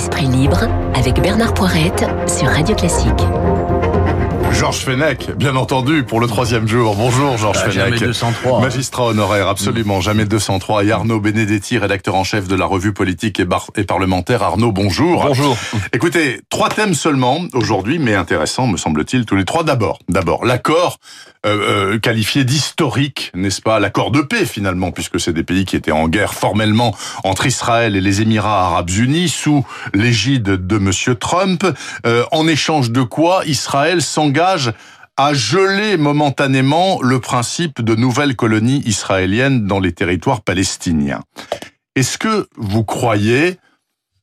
Esprit libre avec Bernard Poirette sur Radio Classique. Georges Fenech, bien entendu, pour le troisième jour. Bonjour Georges bah, Fenech. Jamais 203. Magistrat honoraire, absolument, jamais 203. Et Arnaud Benedetti, rédacteur en chef de la revue politique et, et parlementaire. Arnaud, bonjour. Bonjour. Écoutez, trois thèmes seulement aujourd'hui, mais intéressants, me semble-t-il, tous les trois. D'abord, d'abord, l'accord euh, euh, qualifié d'historique, n'est-ce pas L'accord de paix, finalement, puisque c'est des pays qui étaient en guerre formellement entre Israël et les Émirats arabes unis, sous l'égide de Monsieur Trump. Euh, en échange de quoi Israël s'engage à geler momentanément le principe de nouvelles colonies israéliennes dans les territoires palestiniens. Est-ce que vous croyez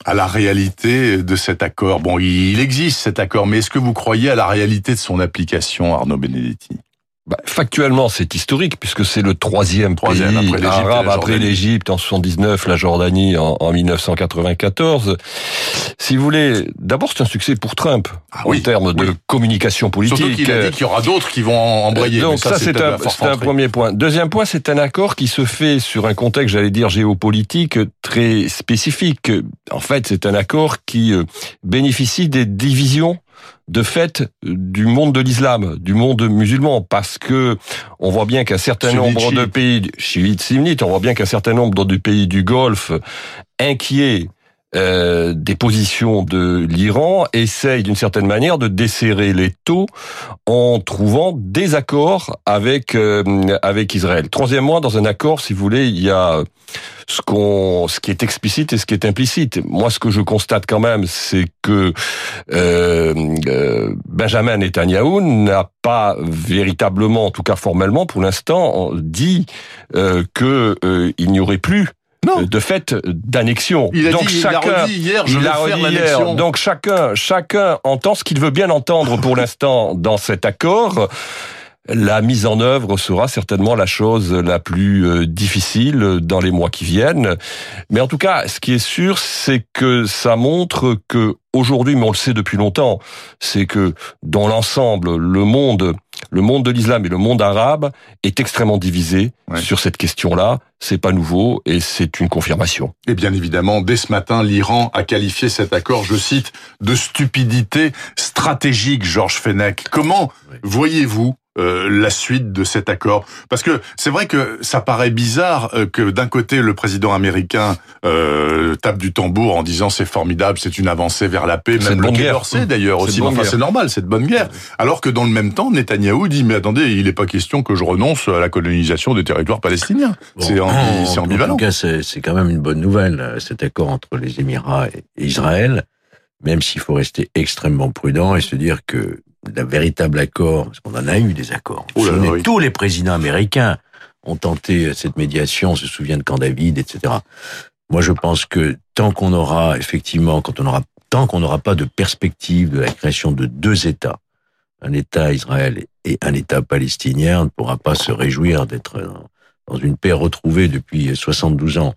à la réalité de cet accord? Bon, il existe cet accord, mais est-ce que vous croyez à la réalité de son application, Arnaud Benedetti? Bah, factuellement, c'est historique puisque c'est le troisième, troisième pays après arabe après l'Égypte en 79, la Jordanie en, en, 1994. Si vous voulez, d'abord c'est un succès pour Trump ah, en oui, termes oui. de communication politique. Surtout qu'il a dit qu'il y aura d'autres qui vont embrayer. Donc ça, ça, c'est un, un premier point. Deuxième point, c'est un accord qui se fait sur un contexte, j'allais dire géopolitique très spécifique. En fait, c'est un accord qui euh, bénéficie des divisions de fait du monde de l'islam, du monde musulman, parce que on voit bien qu'un certain nombre de pays chiites, sunnites, on voit bien qu'un certain nombre de pays du Golfe inquiets euh, des positions de l'Iran essayent d'une certaine manière de desserrer les taux en trouvant des accords avec euh, avec Israël. Troisièmement, dans un accord, si vous voulez, il y a ce qu'on, ce qui est explicite et ce qui est implicite. Moi, ce que je constate quand même, c'est que euh, euh, Benjamin Netanyahu n'a pas véritablement, en tout cas formellement, pour l'instant, dit euh, que il n'y aurait plus non. de fait d'annexion. Il a Donc dit, chacun, il a redit hier, je il vais a faire redit hier. l'annexion. Donc chacun, chacun entend ce qu'il veut bien entendre pour l'instant dans cet accord. La mise en œuvre sera certainement la chose la plus euh, difficile dans les mois qui viennent. Mais en tout cas, ce qui est sûr, c'est que ça montre que aujourd'hui, mais on le sait depuis longtemps, c'est que dans l'ensemble, le monde, le monde de l'islam et le monde arabe est extrêmement divisé Ouais. sur cette question-là. C'est pas nouveau et c'est une confirmation. Et bien évidemment, dès ce matin, l'Iran a qualifié cet accord, je cite, de stupidité stratégique, Georges Fenech. Comment voyez-vous euh, la suite de cet accord Parce que c'est vrai que ça paraît bizarre euh, que d'un côté le président américain euh, tape du tambour en disant c'est formidable, c'est une avancée vers la paix, même le Quai guerre. d'Orsay d'ailleurs aussi. Enfin c'est normal, c'est de bonne guerre. Alors que dans le même temps, Netanyahou dit mais attendez, il n'est pas question que je renonce à la colonisation des territoires palestiniens. c'est Bon, ambi- en- En ambivalent. tout cas, c'est quand même une bonne nouvelle, euh, cet accord entre les Émirats et Israël, même s'il faut rester extrêmement prudent et se dire que le véritable accord, parce qu'on en a eu des accords, Oh là là, oui. tous les présidents américains ont tenté cette médiation, on se souvient de Camp David, etc. Moi, je pense que tant qu'on aura, effectivement, quand on aura, tant qu'on n'aura pas de perspective de la création de deux États, un État Israël et un État palestinien, on ne pourra pas se réjouir d'être dans, dans une paix retrouvée depuis 72 ans.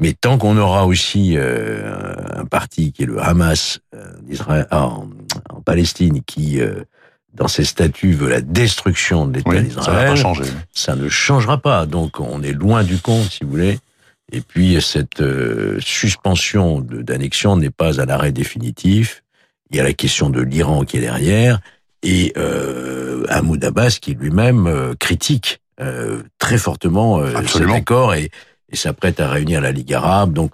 Mais tant qu'on aura aussi euh, un parti qui est le Hamas euh, ah, en, en Palestine, qui euh, dans ses statuts veut la destruction de l'État Oui, d'Israël, ça ne changera pas. Donc on est loin du compte, si vous voulez. Et puis cette euh, suspension de- d'annexion n'est pas un arrêt définitif. Il y a la question de l'Iran qui est derrière et euh, Hamoud Abbas qui lui-même euh, critique euh, très fortement euh, cet accord et, et s'apprête à réunir la Ligue arabe. Donc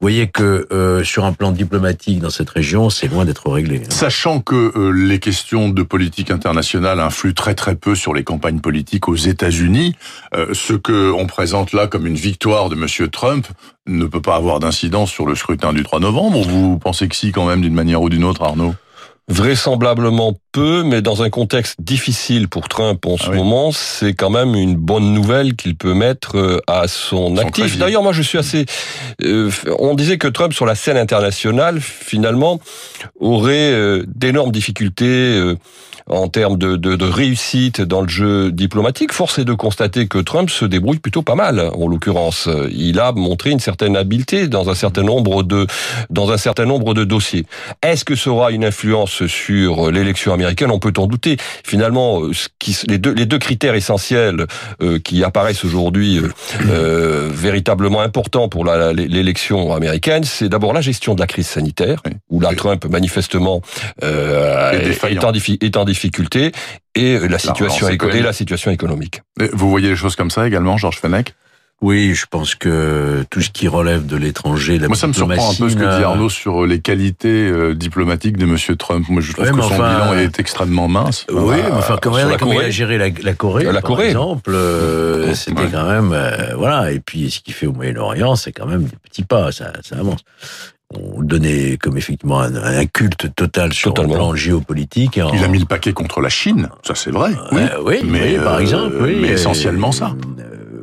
vous voyez que euh, sur un plan diplomatique dans cette région, c'est loin d'être réglé. Sachant que euh, les questions de politique internationale influent très très peu sur les campagnes politiques aux États-Unis, euh, ce que on présente là comme une victoire de Monsieur Trump ne peut pas avoir d'incidence sur le scrutin du 3 novembre. Vous pensez que si quand même d'une manière ou d'une autre, Arnaud? Vraisemblablement peu, mais dans un contexte difficile pour Trump en ce Ah oui. moment, c'est quand même une bonne nouvelle qu'il peut mettre euh, à son, Son actif. D'ailleurs, moi, je suis assez. euh, on disait que Trump, sur la scène internationale, finalement, aurait euh, d'énormes difficultés. euh, en termes de, de, de réussite dans le jeu diplomatique, force est de constater que Trump se débrouille plutôt pas mal. En l'occurrence, il a montré une certaine habileté dans un certain nombre de dans un certain nombre de dossiers. Est-ce que ça aura une influence sur l'élection américaine, on peut en douter. Finalement, ce qui, les, deux, les deux critères essentiels qui apparaissent aujourd'hui véritablement importants pour l'élection américaine, c'est d'abord la gestion de la crise sanitaire, où la Trump manifestement est, en, est en difficulté, et la situation, et la situation économique. Vous voyez les choses comme ça également, Georges Fenech? Oui, je pense que tout ce qui relève de l'étranger, Moi, ça me surprend un peu ce que dit Arnaud sur les qualités euh, diplomatiques de Monsieur Trump. Moi, je trouve que son bilan est extrêmement mince. Oui, mais enfin, quand regardez comment il a géré la, la Corée, la par exemple, euh, c'était quand même, euh, voilà. Et puis, ce qu'il fait au Moyen-Orient, c'est quand même des petits pas, ça, ça avance on donnait comme effectivement un, culte total sur le plan géopolitique. Il a mis le paquet contre la Chine, ça c'est vrai. oui, oui, mais, par exemple, oui, mais essentiellement ça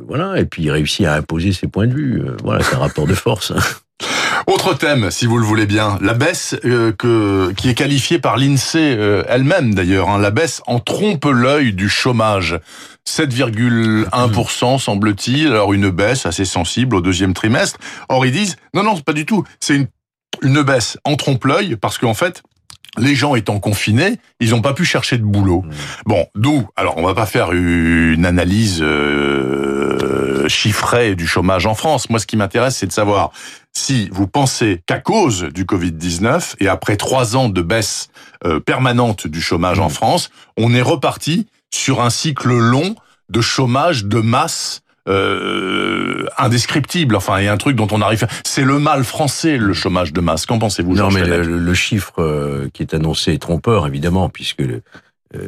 voilà, et puis il réussit à imposer ses points de vue. Euh, voilà, c'est un rapport de force. Autre thème, si vous le voulez bien, la baisse euh, que, qui est qualifiée par l'INSEE euh, elle-même d'ailleurs, hein, la baisse en trompe l'œil du chômage. 7,1% semble-t-il, alors une baisse assez sensible au deuxième trimestre. Or ils disent, non, non, pas du tout, c'est une, une baisse en trompe-l'œil parce qu'en fait, les gens étant confinés, ils n'ont pas pu chercher de boulot. Mmh. Bon, d'où Alors, on va pas faire une analyse euh, chiffrée du chômage en France. Moi, ce qui m'intéresse, c'est de savoir si vous pensez qu'à cause du Covid-19 et après trois ans de baisse euh, permanente du chômage en mmh. France, on est reparti sur un cycle long de chômage de masse euh, indescriptible. Enfin, il y a un truc dont on arrive. C'est le mal français, le chômage de masse. Qu'en pensez-vous Non, mais le, chiffre euh, qui est annoncé est trompeur, évidemment, puisque euh,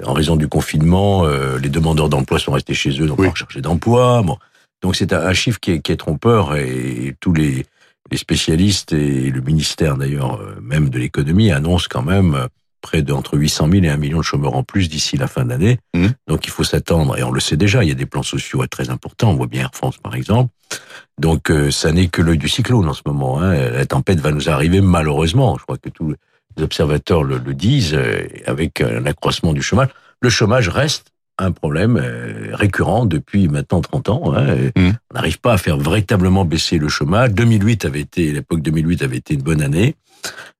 en raison du confinement, les demandeurs d'emploi sont restés chez eux, donc oui. rechercher d'emploi. Bon, donc c'est un, chiffre qui est, qui est, trompeur et tous les, les spécialistes et le ministère d'ailleurs même de l'économie annoncent quand même près d'entre 800 000 et 1 million de chômeurs en plus d'ici la fin d'année. Mmh. Donc il faut s'attendre, et on le sait déjà, il y a des plans sociaux très importants, on voit bien Air France par exemple. Donc euh, ça n'est que l'œil du cyclone en ce moment. Hein. La tempête va nous arriver malheureusement, je crois que tous les observateurs le, disent, euh, avec un accroissement du chômage. Le chômage reste un problème euh, récurrent depuis maintenant 30 ans. Hein. Mmh. On n'arrive pas à faire véritablement baisser le chômage. 2008 avait été, l'époque 2008 avait été une bonne année.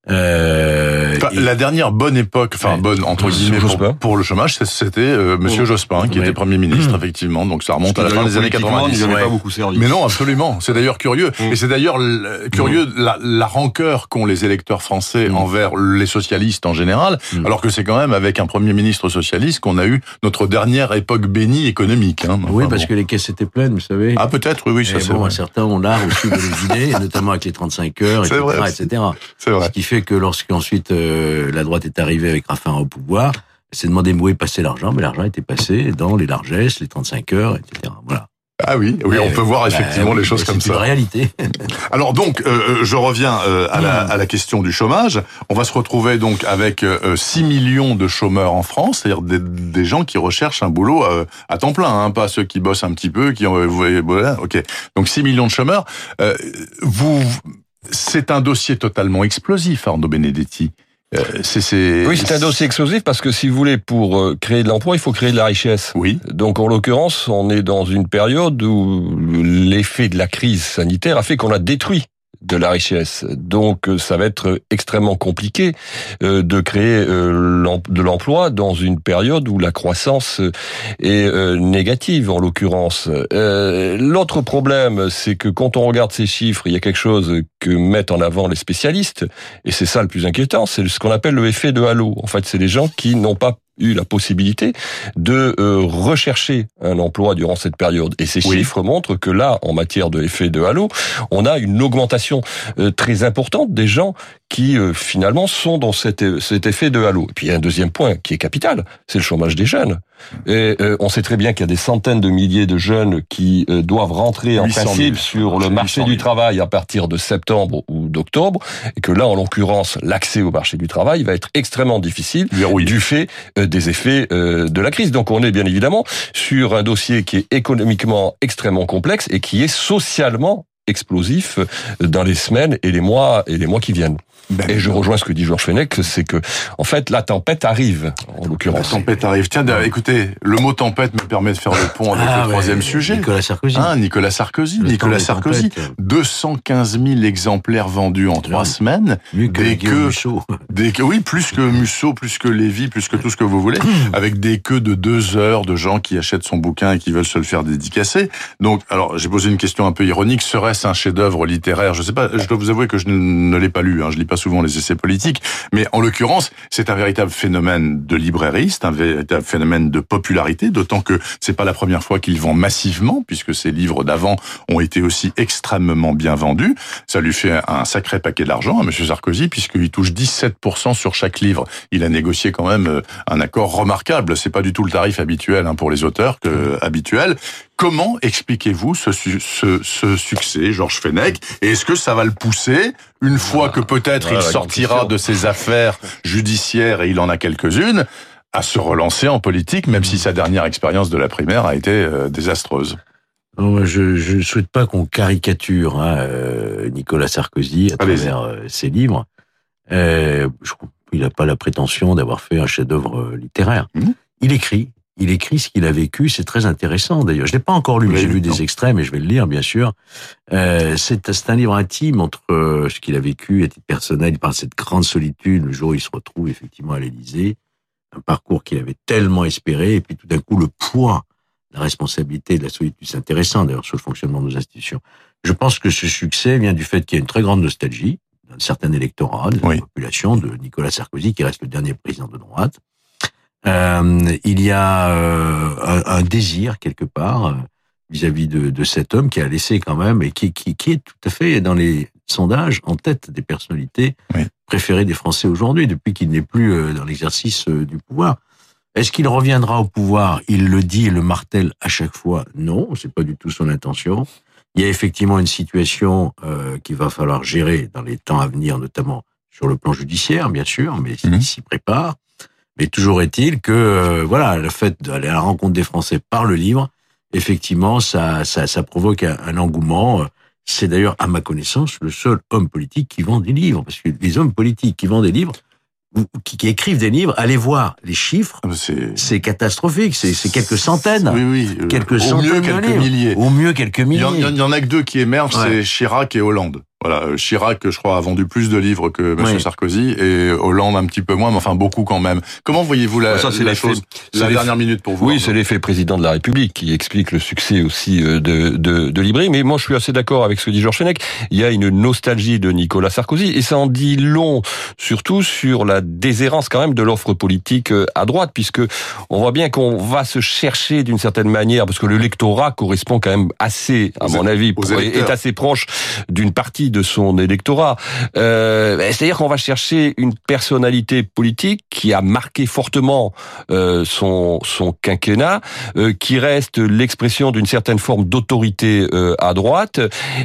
Euh, La dernière bonne époque, enfin bonne entre guillemets pour, le chômage, c'était euh, Monsieur Jospin qui était Premier ministre, mmh. effectivement. Donc ça remonte à la fin des années 90. Pas beaucoup servi. Mais non, absolument. C'est d'ailleurs curieux. Mmh. Et c'est d'ailleurs curieux mmh. la, la, rancœur qu'ont les électeurs français envers les socialistes en général, alors que c'est quand même avec un Premier ministre socialiste qu'on a eu notre dernière époque bénie économique. Hein. oui, parce que les caisses étaient pleines, vous savez. Ah peut-être, oui, oui, ça c'est bon, Certains ont l'art aussi de les idées, notamment avec les 35 heures, etc. etc. C'est vrai fait que lorsqu'ensuite euh, la droite est arrivée avec Raffarin au pouvoir, c'est demandé où est passé l'argent, mais l'argent était passé dans les largesses, les 35 heures, etc. Voilà. Ah oui, oui, on peut voir effectivement les choses comme ça. C'est une réalité. Alors donc, euh, je reviens euh, à, la, à, la, question du chômage. On va se retrouver donc avec 6 millions de chômeurs en France, c'est-à-dire des, des, gens qui recherchent un boulot à temps plein, hein, pas ceux qui bossent un petit peu, qui ont... Ok. Donc 6 millions de chômeurs. vous c'est un dossier totalement explosif, Arnaud Benedetti. Euh, c'est, oui, c'est un dossier explosif parce que si vous voulez, pour euh, créer de l'emploi, il faut créer de la richesse. Oui. Donc en l'occurrence, on est dans une période où l'effet de la crise sanitaire a fait qu'on a détruit de la richesse. Donc euh, ça va être extrêmement compliqué euh, de créer euh, de l'emploi dans une période où la croissance est négative en l'occurrence. L'autre problème, c'est que quand on regarde ces chiffres, il y a quelque chose que mettent en avant les spécialistes, et c'est ça le plus inquiétant, c'est ce qu'on appelle le effet de halo. En fait, c'est des gens qui n'ont pas eu la possibilité de euh, rechercher un emploi durant cette période. Et ces chiffres montrent que là, en matière de effet de halo, on a une augmentation euh, très importante des gens qui euh, finalement sont dans cet, cet effet de halo. Et puis il y a un deuxième point qui est capital, c'est le chômage des jeunes. Et euh, on sait très bien qu'il y a des centaines de milliers de jeunes qui euh, doivent rentrer en principe sur le marché du travail à partir de septembre ou d'octobre, et que là, en l'occurrence, l'accès au marché du travail va être extrêmement difficile du fait des effets de la crise. Donc on est bien évidemment sur un dossier qui est économiquement extrêmement complexe et qui est socialement explosif dans les semaines et les mois et les mois qui viennent. Ben, Et je rejoins ce que dit Georges Fenech, c'est que, en fait, la tempête arrive, en La l'occurrence. tempête arrive. Tiens, écoutez, le mot tempête me permet de faire le pont avec Ah, le troisième ouais, sujet. Nicolas Sarkozy. Hein, Nicolas Sarkozy. Le Nicolas Sarkozy. tempêtes. 215 000 exemplaires vendus en trois semaines. Mieux que Des queues. Musso. Des queues- oui, plus que Musso, plus que Lévy, plus que tout ce que vous voulez, avec des queues de deux heures de gens qui achètent son bouquin et qui veulent se le faire dédicacer. Donc, alors, j'ai posé une question un peu ironique. Serait-ce un chef-d'œuvre littéraire? Je sais pas. Je dois vous avouer que je ne, ne l'ai pas lu. Hein, je lis pas souvent les essais politiques, mais en l'occurrence, c'est un véritable phénomène de librairie, c'est un véritable phénomène de popularité. D'autant que c'est pas la première fois qu'il vend massivement, puisque ses livres d'avant ont été aussi extrêmement bien vendus. Ça lui fait un sacré paquet d'argent à Monsieur Sarkozy, puisqu'il touche 17% sur chaque livre. Il a négocié quand même euh, un accord remarquable. C'est pas du tout le tarif habituel hein, pour les auteurs que habituel. Comment expliquez-vous ce, ce, ce succès, Georges Fenech? Et est-ce que ça va le pousser une fois que peut-être voilà, il sortira de ses affaires judiciaires et il en a quelques-unes à se relancer en politique, même si sa dernière expérience de la primaire a été euh, désastreuse. Non, je ne souhaite pas qu'on caricature hein, euh, Nicolas Sarkozy à travers euh, ses livres. Euh, je qu'il n'a pas la prétention d'avoir fait un chef-d'œuvre littéraire. Mhm. Il écrit. Il écrit ce qu'il a vécu. C'est très intéressant d'ailleurs. Je l'ai pas encore lu, mais j'ai lu, des extraits, mais je vais le lire bien sûr. Euh, c'est c'est un livre intime entre euh, ce qu'il a vécu à titre personnel. Il parle de cette grande solitude le jour où il se retrouve effectivement à l'Élysée, un parcours qu'il avait tellement espéré, et puis tout d'un coup le poids la responsabilité de la solitude. C'est intéressant d'ailleurs sur le fonctionnement de nos institutions. Je pense que ce succès vient du fait qu'il y a une très grande nostalgie d'un certain électorat, de la Oui. population, de Nicolas Sarkozy, qui reste le dernier président de droite. Euh, il y a euh, un, un désir quelque part euh, vis-à-vis de, de cet homme qui a laissé quand même et qui, qui, qui est tout à fait dans les sondages en tête des personnalités Oui. préférées des Français aujourd'hui depuis qu'il n'est plus dans l'exercice du pouvoir. Est-ce qu'il reviendra au pouvoir? Il le dit et le martèle à chaque fois. Non, c'est pas du tout son intention. Il y a effectivement une situation euh, qu'il va falloir gérer dans les temps à venir, notamment sur le plan judiciaire, bien sûr, mais Mhm. il s'y prépare. Mais toujours est-il que euh, voilà, le fait d'aller à la rencontre des Français par le livre, effectivement, ça, ça, ça provoque un, un engouement. C'est d'ailleurs, à ma connaissance, le seul homme politique qui vend des livres, parce que les hommes politiques qui vendent des livres, ou qui, qui écrivent des livres, allez voir les chiffres, C'est c'est catastrophique. C'est quelques centaines, Oui, oui. quelques au centaines mieux quelques livres. milliers. au mieux quelques Il y, milliers. en, il y en a que deux qui émergent, Ouais. c'est Chirac et Hollande. Voilà, euh, Chirac, je crois, a vendu plus de livres que M. Sarkozy, et Hollande un petit peu moins, mais enfin beaucoup quand même. Comment voyez-vous la, Ça, la chose? La dernière minute pour vous. Oui, c'est l'effet président de la République qui explique le succès aussi euh, de, de, de Libri. Mais moi, je suis assez d'accord avec ce que dit Georges Fenech. Il y a une nostalgie de Nicolas Sarkozy et ça en dit long, surtout sur la déshérence quand même de l'offre politique euh, à droite, puisque on voit bien qu'on va se chercher d'une certaine manière, parce que le lectorat correspond quand même assez, à mon avis, est assez proche d'une partie de son électorat. Euh, C'est-à-dire qu'on va chercher une personnalité politique qui a marqué fortement euh, son, son quinquennat, euh, qui reste l'expression d'une certaine forme d'autorité euh, à droite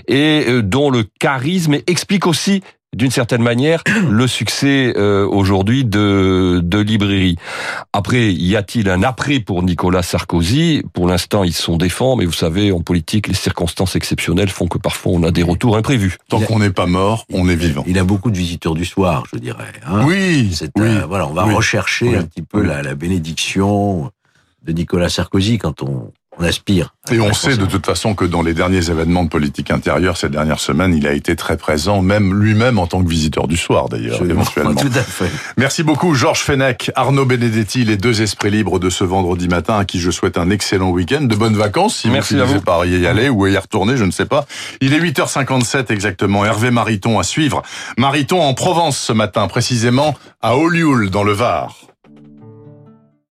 et euh, dont le charisme explique aussi d'une certaine manière le succès euh, aujourd'hui de, de librairie. Après, y a-t-il un après pour Nicolas Sarkozy? Pour l'instant, ils sont défend, mais vous savez, en politique, les circonstances exceptionnelles font que parfois on a des retours imprévus. Tant qu'on n'est pas mort, on est vivant. Il a beaucoup de visiteurs du soir, je dirais. hein. Oui, C'est oui. euh, voilà, on va oui, rechercher oui, un petit peu oui. la, la bénédiction de Nicolas Sarkozy quand on, on aspire. Et on sait de toute façon que dans les derniers événements de politique intérieure ces dernières semaines, il a été très présent, même lui-même en tant que visiteur du soir d'ailleurs, éventuellement. Tout à fait. Merci beaucoup Georges Fenech, Arnaud Benedetti, les deux esprits libres de ce vendredi matin à qui je souhaite un excellent week-end, de bonnes vacances si Merci vous vous. par y aller ou y retourner, je ne sais pas. Il est 8h57 exactement, Hervé Mariton à suivre. Mariton en Provence ce matin, précisément à Olioul dans le Var.